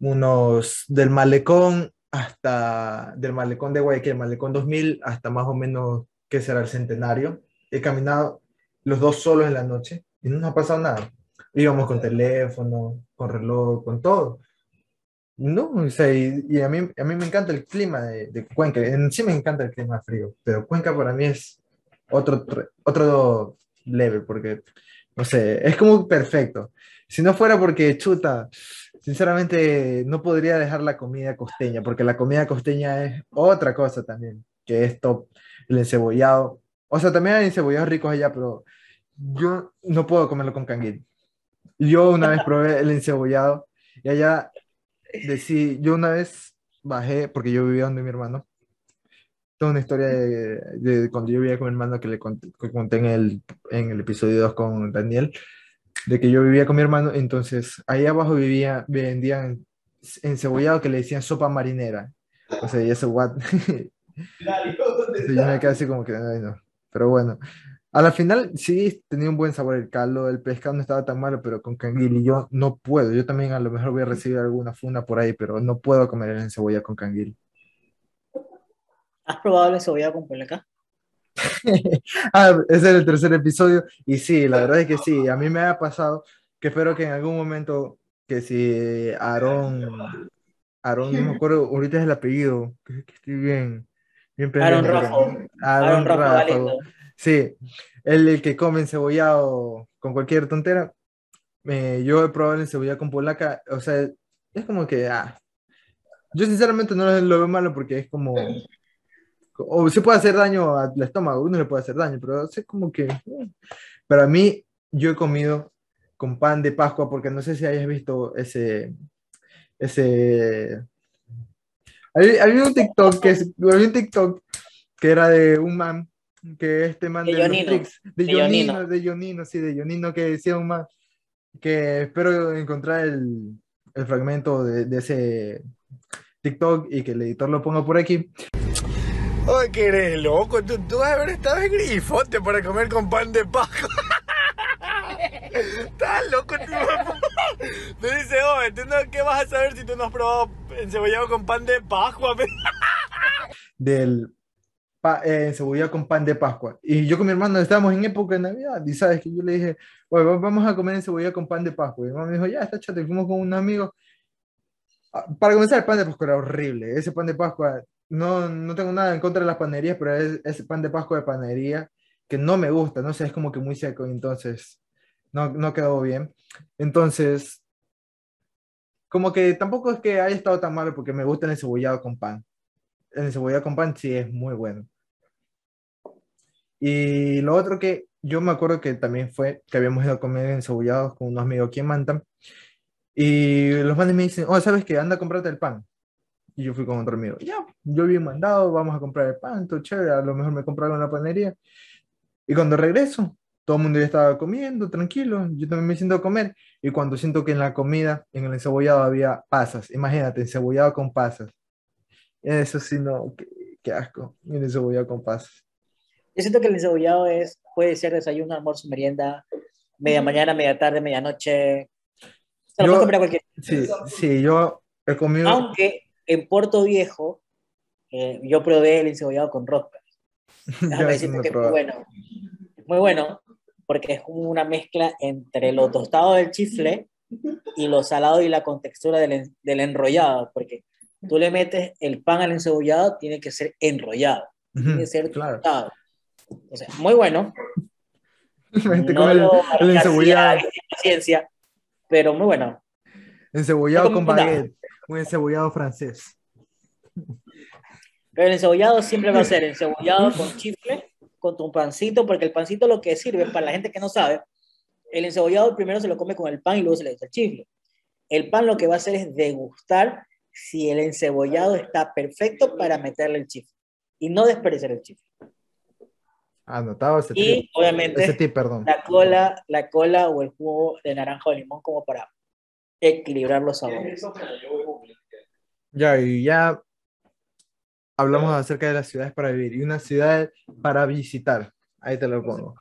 S1: Unos del malecón hasta, del malecón de Guayaquil, malecón 2000, hasta más o menos, ¿qué será el centenario? He caminado los dos solos en la noche y no nos ha pasado nada. Íbamos con teléfono, con reloj, con todo. No, o sea, y, a, mí, a mí me encanta el clima de, de, Cuenca. En sí me encanta el clima frío, pero Cuenca para mí es otro, otro level, porque, no sé, es como perfecto. Si no fuera porque, chuta, sinceramente no podría dejar la comida costeña, porque la comida costeña es otra cosa también, que es top, el encebollado. O sea, también hay encebollados ricos allá, pero yo no puedo comerlo con canguil. Yo una vez probé el encebollado y allá decí, yo una vez bajé, porque yo vivía donde mi hermano, toda una historia de, cuando yo vivía con mi hermano que le conté, en, el, en el episodio 2 con Daniel, de que yo vivía con mi hermano, entonces ahí abajo vivía, vendían encebollado que le decían sopa marinera. O sea, y eso, what? yo me quedé así como que, ay, no. Pero bueno, a la final sí tenía un buen sabor el caldo, el pescado no estaba tan malo, pero con canguil y yo no puedo. Yo también a lo mejor voy a recibir alguna funda por ahí, pero no puedo comer el cebolla con canguil.
S2: ¿Has probado el cebolla con polaca?
S1: ah, ese es el tercer episodio y sí, la verdad es que sí, a mí me ha pasado que espero que en algún momento que si Aarón, Aarón, no me acuerdo, ahorita es el apellido, que, estoy bien, bien
S2: Aarón Rafa.
S1: Aarón Rafa. Sí, el, que come encebollado con cualquier tontera. yo he probado el encebollado con polaca, o sea, es como que, ah, yo sinceramente no lo veo malo porque es como, o se puede hacer daño al estómago, uno le puede hacer daño, pero es como que, eh. para mí, yo he comido con pan de Pascua porque no sé si hayas visto ese, ese, había, un TikTok que había un TikTok que era de un man que este man de, de Yonino, de, Yonino, de Yonino, sí, de Yonino, que decía un man, que espero encontrar el, el fragmento de, de, ese TikTok y que el editor lo ponga por aquí.
S3: Oye, que eres loco, tú, tú vas a haber estado en Grifote para comer con pan de paja. Estás loco, tú. Te dice, oye, ¿tú no, ¿qué vas a saber si tú no has probado encebollado con pan de Pascua?
S1: Del eh, cebolla con pan de Pascua. Y yo con mi hermano estábamos en época de Navidad y sabes que yo le dije, bueno, vamos a comer cebolla con pan de Pascua. Y mi hermano me dijo, ya, está chato, fuimos con un amigo. Ah, para comenzar, el pan de Pascua era horrible. Ese pan de Pascua, no, no tengo nada en contra de las panerías, pero es ese pan de Pascua de panería que no me gusta, no sé, es como que muy seco, entonces no, no quedó bien. Entonces, como que tampoco es que haya estado tan malo porque me gusta el cebollado con pan. El cebollado con pan sí es muy bueno. Y lo otro que yo me acuerdo que también fue que habíamos ido a comer encebollados con unos amigos aquí en Manta. Y los manes me dicen, oh, ¿sabes qué? Anda a comprarte el pan. Y yo fui con otro amigo. Ya, yo había mandado, vamos a comprar el pan, todo chévere. A lo mejor me compraron la panería. Y cuando regreso, todo el mundo ya estaba comiendo, tranquilo. Yo también me siento a comer. Y cuando siento que en la comida, en el encebollado, había pasas. Imagínate, encebollado con pasas. Eso sí, no, qué, qué asco. El encebollado con pasas.
S2: Yo siento que el encebollado es, puede ser desayuno, almuerzo, merienda, media mañana, media tarde, medianoche. Se lo puedes comer a cualquier.
S1: Sí, sí, yo he comido.
S2: Aunque en Puerto Viejo eh, yo probé el encebollado con rosca. Déjame decirte que es muy bueno. Muy bueno, porque es una mezcla entre lo tostado del chifle y lo salado y la contextura del, del enrollado, porque tú le metes el pan al encebollado, tiene que ser enrollado, tiene que ser
S1: claro.
S2: tostado O sea, muy bueno. No
S1: con el, el
S2: paciencia, pero muy bueno.
S1: encebollado
S2: No
S1: con baguette, un encebollado francés.
S2: Pero el encebollado siempre va a ser encebollado con chifle, con tu pancito, porque el pancito lo que sirve, para la gente que no sabe, el encebollado primero se lo come con el pan y luego se le echa el chifle. El pan lo que va a hacer es degustar si el encebollado está perfecto para meterle el chifle y no desperdiciar el chifle.
S1: Anotado ese
S2: Y
S1: tip, ese
S2: obviamente
S1: tip, perdón.
S2: la cola, la cola o el jugo de naranja o limón como para equilibrar los sabores.
S1: Ya, y ya hablamos acerca de las ciudades para vivir y una ciudad para visitar. Ahí te lo pongo.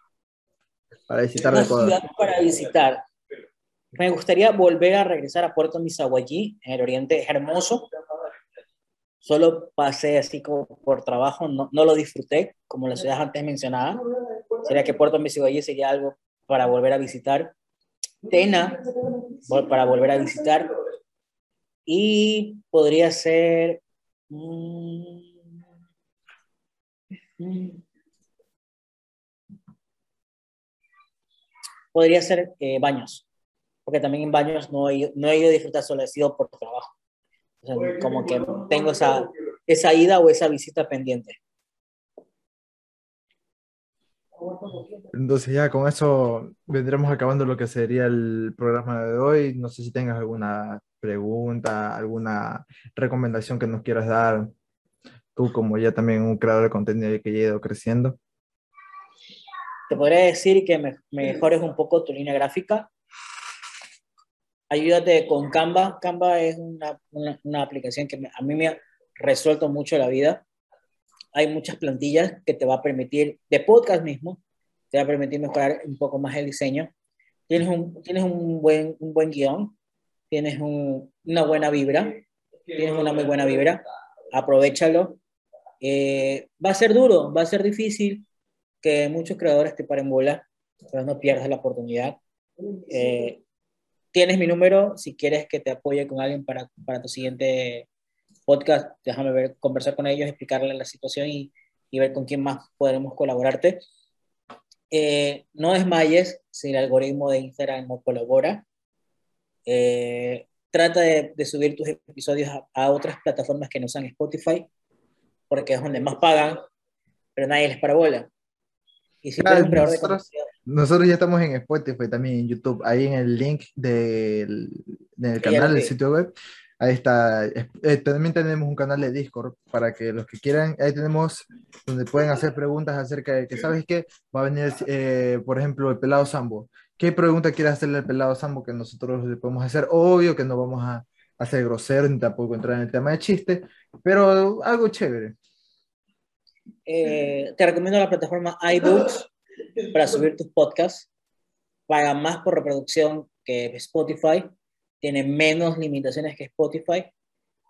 S1: Para visitar
S2: Una ciudad para visitar. Me gustaría volver a regresar a Puerto Misaguallí, en el oriente, es hermoso. Solo pasé así como por trabajo, no, no lo disfruté, como las ciudades antes mencionadas. Sería que Puerto Misaguallí sería algo para volver a visitar. Tena, para volver a visitar. Y podría ser... mm, mm, podría ser eh, Baños, porque también en Baños no he, no he ido a disfrutar solo, he sido por trabajo. O sea, como que tengo esa, esa ida o esa visita pendiente.
S1: Entonces ya con eso vendremos acabando lo que sería el programa de hoy. No sé si tengas alguna pregunta, alguna recomendación que nos quieras dar. Tú como ya también un creador de contenido que ya ha ido creciendo.
S2: Te podría decir que me, mejores un poco tu línea gráfica. Ayúdate con Canva. Canva es una, una, una aplicación que me- a mí me ha resuelto mucho la vida. Hay muchas plantillas que te va a permitir, de podcast mismo, te va a permitir mejorar un poco más el diseño. Tienes un, tienes un, buen, un buen guion, tienes un- una buena vibra, tienes una muy buena vibra. Aprovechalo. Eh, va a ser duro, va a ser difícil, que muchos creadores te paren bola, pero no pierdas la oportunidad. Eh, tienes mi número, si quieres que te apoye con alguien para, para tu siguiente podcast, déjame ver, conversar con ellos, explicarles la situación y, y ver con quién más podremos colaborarte. Eh, no desmayes si el algoritmo de Instagram no colabora. Eh, trata de, de subir tus episodios a, a otras plataformas que no sean Spotify, porque es donde más pagan, pero nadie les para bola. Y si
S1: Claro, nosotros- Nosotros ya estamos en Spotify, también en YouTube, ahí en el link del, del canal, del sitio web. Ahí está. Eh, también tenemos un canal de Discord para que los que quieran, ahí tenemos donde pueden hacer preguntas acerca de que, ¿sabes qué? Va a venir, eh, por ejemplo, el pelado Sambo. ¿Qué pregunta quiere hacerle al pelado Sambo que nosotros le podemos hacer? Obvio que no vamos a hacer grosero ni tampoco entrar en el tema de chiste, pero algo chévere.
S2: eh, te recomiendo la plataforma iBooks para subir tus podcasts. Paga más por reproducción que Spotify. Tiene menos limitaciones que Spotify.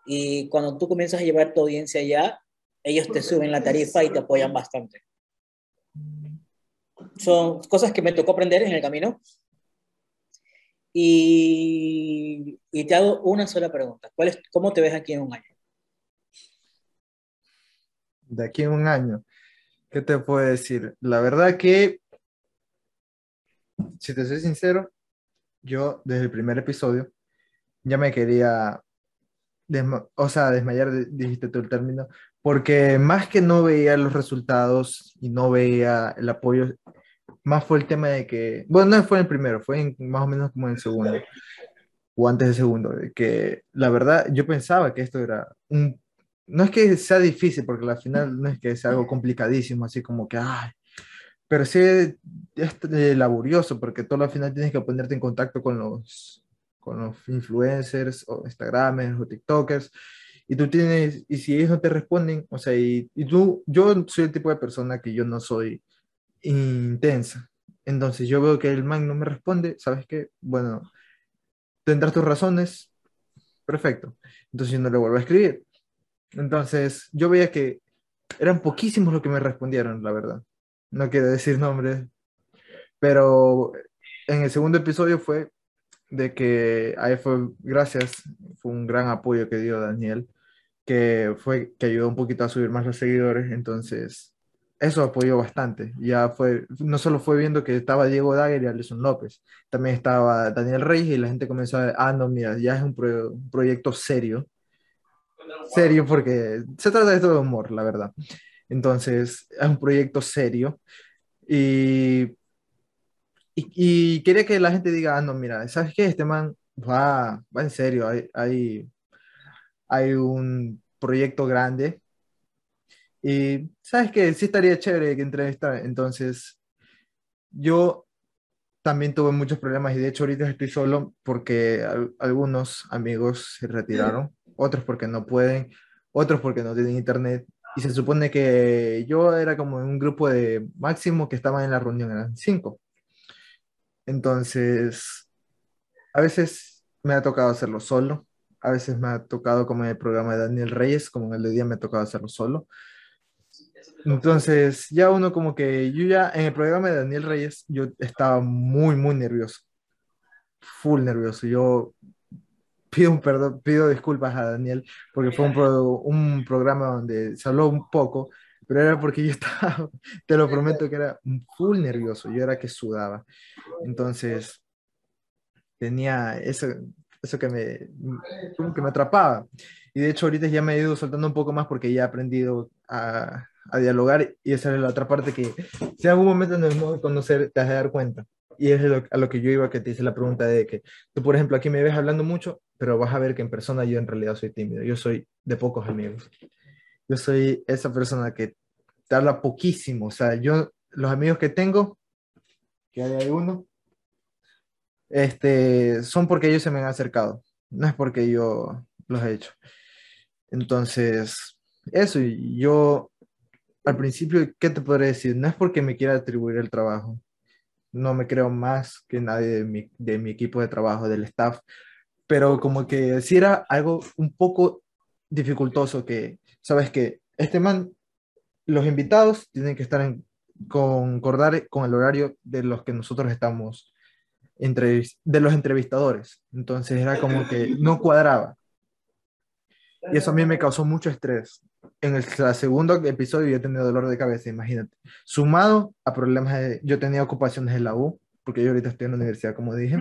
S2: Y cuando tú comienzas a llevar tu audiencia allá, ellos te suben la tarifa y te apoyan bastante. Son cosas que me tocó aprender en el camino. Y, y te hago una sola pregunta. ¿Cuál es, ¿Cómo te ves aquí en un año?
S1: de aquí a un año, ¿qué te puedo decir? La verdad que, si te soy sincero, yo desde el primer episodio ya me quería, o sea, desmayar, de- dijiste tú el término, porque más que no veía los resultados y no veía el apoyo, más fue el tema de que, bueno, no fue el primero, fue en- más o menos como en el segundo, o antes del segundo, que la verdad yo pensaba que esto era un no es que sea difícil, porque al final no es que sea algo complicadísimo, así como que, ay, pero sí es laborioso, porque todo al final tienes que ponerte en contacto con los, con los influencers, o Instagramers, o TikTokers, y tú tienes, y si ellos no te responden, o sea, y, y tú, yo soy el tipo de persona que yo no soy intensa, entonces yo veo que el man no me responde, ¿sabes qué? Bueno, tendrás tus razones, perfecto, entonces yo no le vuelvo a escribir. Entonces, yo veía que eran poquísimos los que me respondieron, la verdad. No quiero decir nombres, pero en el segundo episodio fue de que ahí fue, gracias, fue un gran apoyo que dio Daniel, que fue que ayudó un poquito a subir más los seguidores. Entonces, eso apoyó bastante. Ya fue, no solo fue viendo que estaba Diego Dagger y Alison López, también estaba Daniel Reyes y la gente comenzó a, ah, no, mira, ya es un, un proyecto serio. Serio porque se trata de esto de humor, la verdad. Entonces, es un proyecto serio y, y, quería que la gente diga, ah, no, mira, ¿sabes qué? Este man va, va en serio, hay, hay, hay un proyecto grande y sabes que sí estaría chévere que entrevistar. Entonces, yo también tuve muchos problemas y de hecho ahorita estoy solo porque algunos amigos se retiraron, otros porque no pueden, otros porque no tienen internet. Y se supone que yo era como un grupo de máximo que estaban en la reunión, eran cinco. Entonces, a veces me ha tocado hacerlo solo, a veces me ha tocado como en el programa de Daniel Reyes, como en el de día me ha tocado hacerlo solo. Entonces, ya uno como que, yo ya en el programa de Daniel Reyes, yo estaba muy, muy nervioso, full nervioso. Yo pido, un perdón, pido disculpas a Daniel porque fue un, un programa donde se habló un poco, pero era porque yo estaba, te lo prometo que era full nervioso, yo era que sudaba. Entonces, tenía eso, eso que me, que me atrapaba. Y de hecho ahorita ya me he ido soltando un poco más porque ya he aprendido a, a dialogar y esa es la otra parte que si en algún momento nos hemos de conocer te vas a dar cuenta. Y es a lo que yo iba que te hice la pregunta de que tú, por ejemplo, aquí me ves hablando mucho, pero vas a ver que en persona yo en realidad soy tímido. Yo soy de pocos amigos. Yo soy esa persona que te habla poquísimo. O sea, yo, los amigos que tengo, que hay uno, este, son porque ellos se me han acercado. No es porque yo los he hecho. Entonces, eso, yo al principio, ¿qué te podría decir? No es porque me quiera atribuir el trabajo. No me creo más que nadie de mi, de mi equipo de trabajo, del staff, pero como que si era algo un poco dificultoso que, sabes que este man, los invitados tienen que estar en concordar con el horario de los que nosotros estamos de los entrevistadores. Entonces era como que no cuadraba. Y eso a mí me causó mucho estrés. En el segundo episodio yo tenía dolor de cabeza, imagínate. Sumado a problemas de... Yo tenía ocupaciones en la U, porque yo ahorita estoy en la universidad, como dije.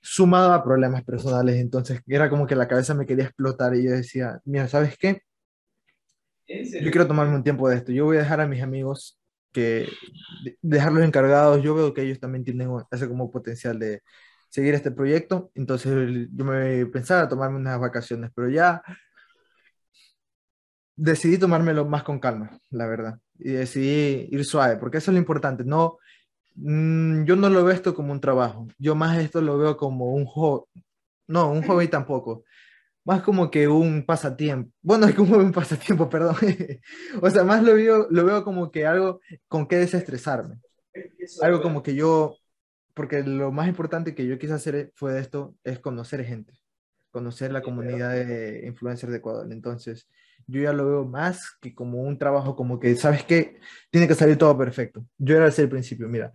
S1: Sumado a problemas personales, entonces era como que la cabeza me quería explotar y yo decía, mira, ¿sabes qué? Yo quiero tomarme un tiempo de esto. Yo voy a dejar a mis amigos que dejarlos encargados. Yo veo que ellos también tienen ese como potencial de seguir este proyecto. Entonces yo me pensaba tomarme unas vacaciones, pero ya decidí tomármelo más con calma, la verdad. Y decidí ir suave, porque eso es lo importante. No, mm, yo no lo veo esto como un trabajo. Yo más esto lo veo como un hobby. No, un hobby tampoco. Más como que un pasatiempo. Bueno, es como un pasatiempo, perdón. o sea, más lo veo, lo veo como que algo con que desestresarme. Algo como que yo, porque lo más importante que yo quise hacer fue de esto, es conocer gente, conocer la comunidad de influencers de Ecuador. Entonces, yo ya lo veo más que como un trabajo, como que, ¿sabes qué? Tiene que salir todo perfecto. Yo era así al principio, mira,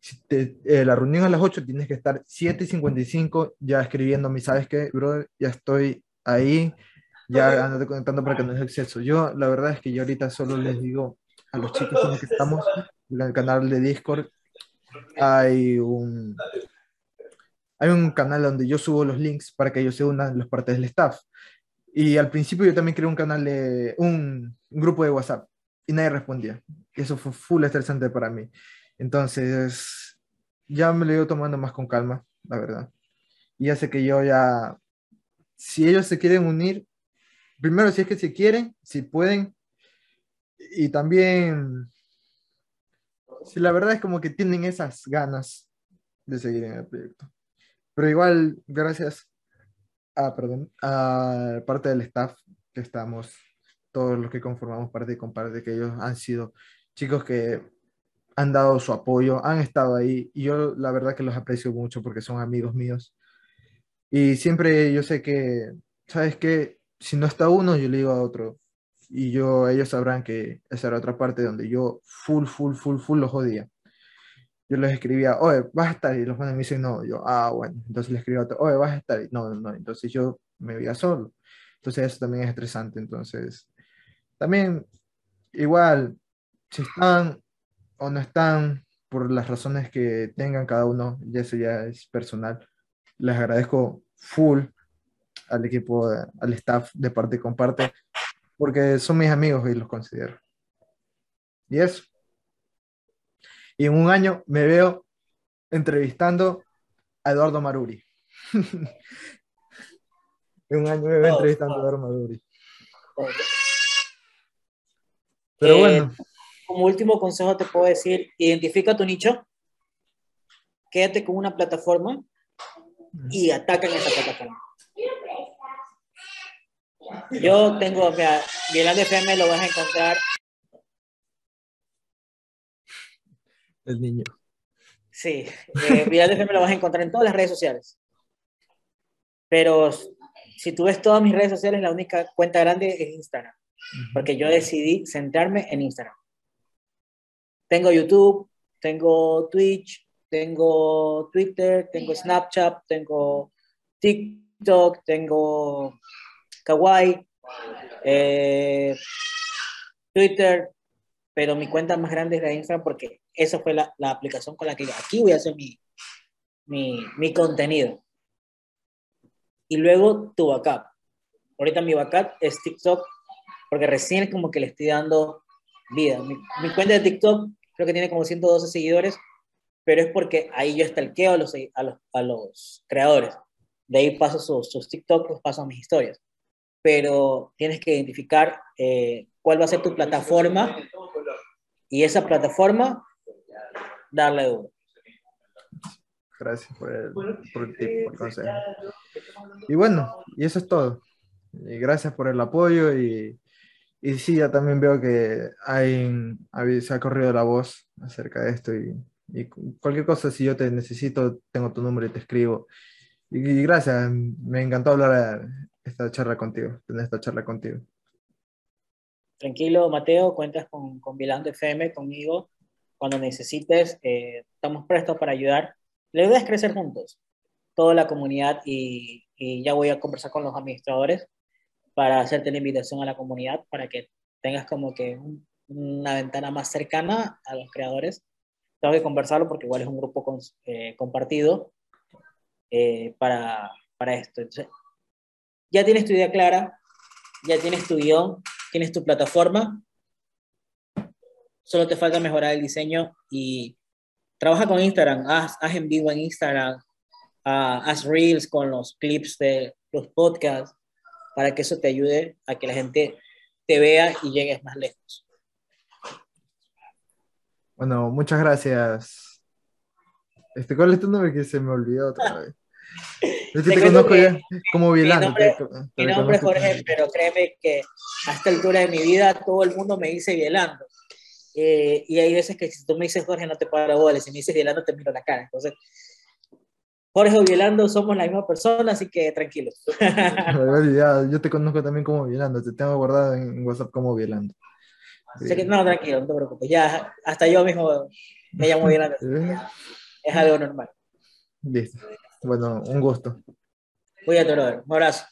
S1: si eh, la reunión a las 8 tienes que estar 7 y 55 ya escribiéndome, ¿sabes qué, brother? Ya estoy ahí, ya ando conectando para que no haya exceso. Yo, la verdad es que yo ahorita solo les digo a los chicos con los que estamos en el canal de Discord, hay un, hay un canal donde yo subo los links para que ellos se unan los partes del staff. Y al principio yo también creé un canal de, un, grupo de WhatsApp y nadie respondía. Eso fue full estresante para mí. Entonces, ya me lo he ido tomando más con calma, la verdad. Y ya sé que yo ya, si ellos se quieren unir, primero si es que se quieren, si pueden, y también, si la verdad es como que tienen esas ganas de seguir en el proyecto. Pero igual, gracias ah, perdón, a parte del staff que estamos, todos los que conformamos parte y comparte, que ellos han sido chicos que han dado su apoyo, han estado ahí y yo la verdad que los aprecio mucho porque son amigos míos. Y siempre yo sé que, ¿sabes qué? Si no está uno, yo le digo a otro. Y yo, ellos sabrán que esa era otra parte donde yo full, full, full, full los jodía yo les escribía, oye, vas a estar, y los manes me dicen, no, yo, ah, bueno, entonces les escribía otro, oye, vas a estar, no, no, entonces yo me veía solo. Entonces eso también es estresante, entonces, también, igual, si están o no están, por las razones que tengan cada uno, y eso ya es personal, les agradezco full al equipo, al staff de parte y comparte, porque son mis amigos y los considero. Y eso. Y en un año me veo entrevistando a Eduardo Maruri. en un año me veo oh, entrevistando a Eduardo Maruri.
S2: Pero eh, bueno. Como último consejo te puedo decir, identifica tu nicho, quédate con una plataforma y ataca en esa plataforma. Yo tengo, mira, de FM lo vas a encontrar.
S1: El niño.
S2: Sí, eh, de FM lo vas a encontrar en todas las redes sociales. Pero si tú ves todas mis redes sociales, la única cuenta grande es Instagram. Porque yo decidí centrarme en Instagram. Tengo YouTube, tengo Twitch, tengo Twitter, tengo Snapchat, tengo TikTok, tengo Kawaii, eh, Twitter, pero mi cuenta más grande es la de Instagram porque esa fue la, la, aplicación con la que aquí voy a hacer mi, mi, mi contenido. Y luego tu backup. Ahorita mi backup es TikTok porque recién como que le estoy dando vida. Mi, cuenta de TikTok creo que tiene como 112 seguidores, pero es porque ahí yo stalkeo a los, a los, a los creadores. De ahí paso sus, sus TikTok, los paso mis historias pero tienes que identificar eh, cuál va a ser tu plataforma y esa plataforma darle duro.
S1: Gracias por el, por el tip, por el consejo. Y bueno, y eso es todo. Y gracias por el apoyo y, y sí, ya también veo que hay, se ha corrido la voz acerca de esto y, y, cualquier cosa, si yo te necesito, tengo tu número y te escribo. Y, y gracias, me encantó hablar esta charla contigo, tener esta charla contigo.
S2: Tranquilo, Mateo, cuentas con, con Vilando FM, conmigo. Cuando necesites, eh, estamos prestos para ayudar. La idea es crecer juntos, toda la comunidad, y, y ya voy a conversar con los administradores para hacerte la invitación a la comunidad, para que tengas como que una ventana más cercana a los creadores. Tengo que conversarlo porque igual es un grupo con, eh, compartido eh, para, para esto. Entonces, ya tienes tu idea clara, ya tienes tu guion, tienes tu plataforma, solo te falta mejorar el diseño y trabaja con Instagram, haz, en vivo en Instagram, uh, haz reels con los clips de los podcasts para que eso te ayude a que la gente te vea y llegues más lejos.
S1: Bueno, muchas gracias. Este, ¿Cuál es tu nombre que se me olvidó otra vez? Yo te, conozco ya como Vilando.
S2: Mi nombre, es Jorge, pero créeme que a esta altura de mi vida todo el mundo me dice Vielando. Eh, y hay veces que si tú me dices Jorge no te paro bolas, si me dices Vielando te miro la cara. Entonces, Jorge o Vielando somos la misma persona, así que tranquilo.
S1: yo te conozco también como Vielando, te tengo guardado en WhatsApp como Vielando.
S2: que, no, tranquilo, no te preocupes. Ya, hasta yo mismo me llamo Vielando. es algo normal.
S1: Listo. Bueno, un gusto.
S2: Voy a Un abrazo.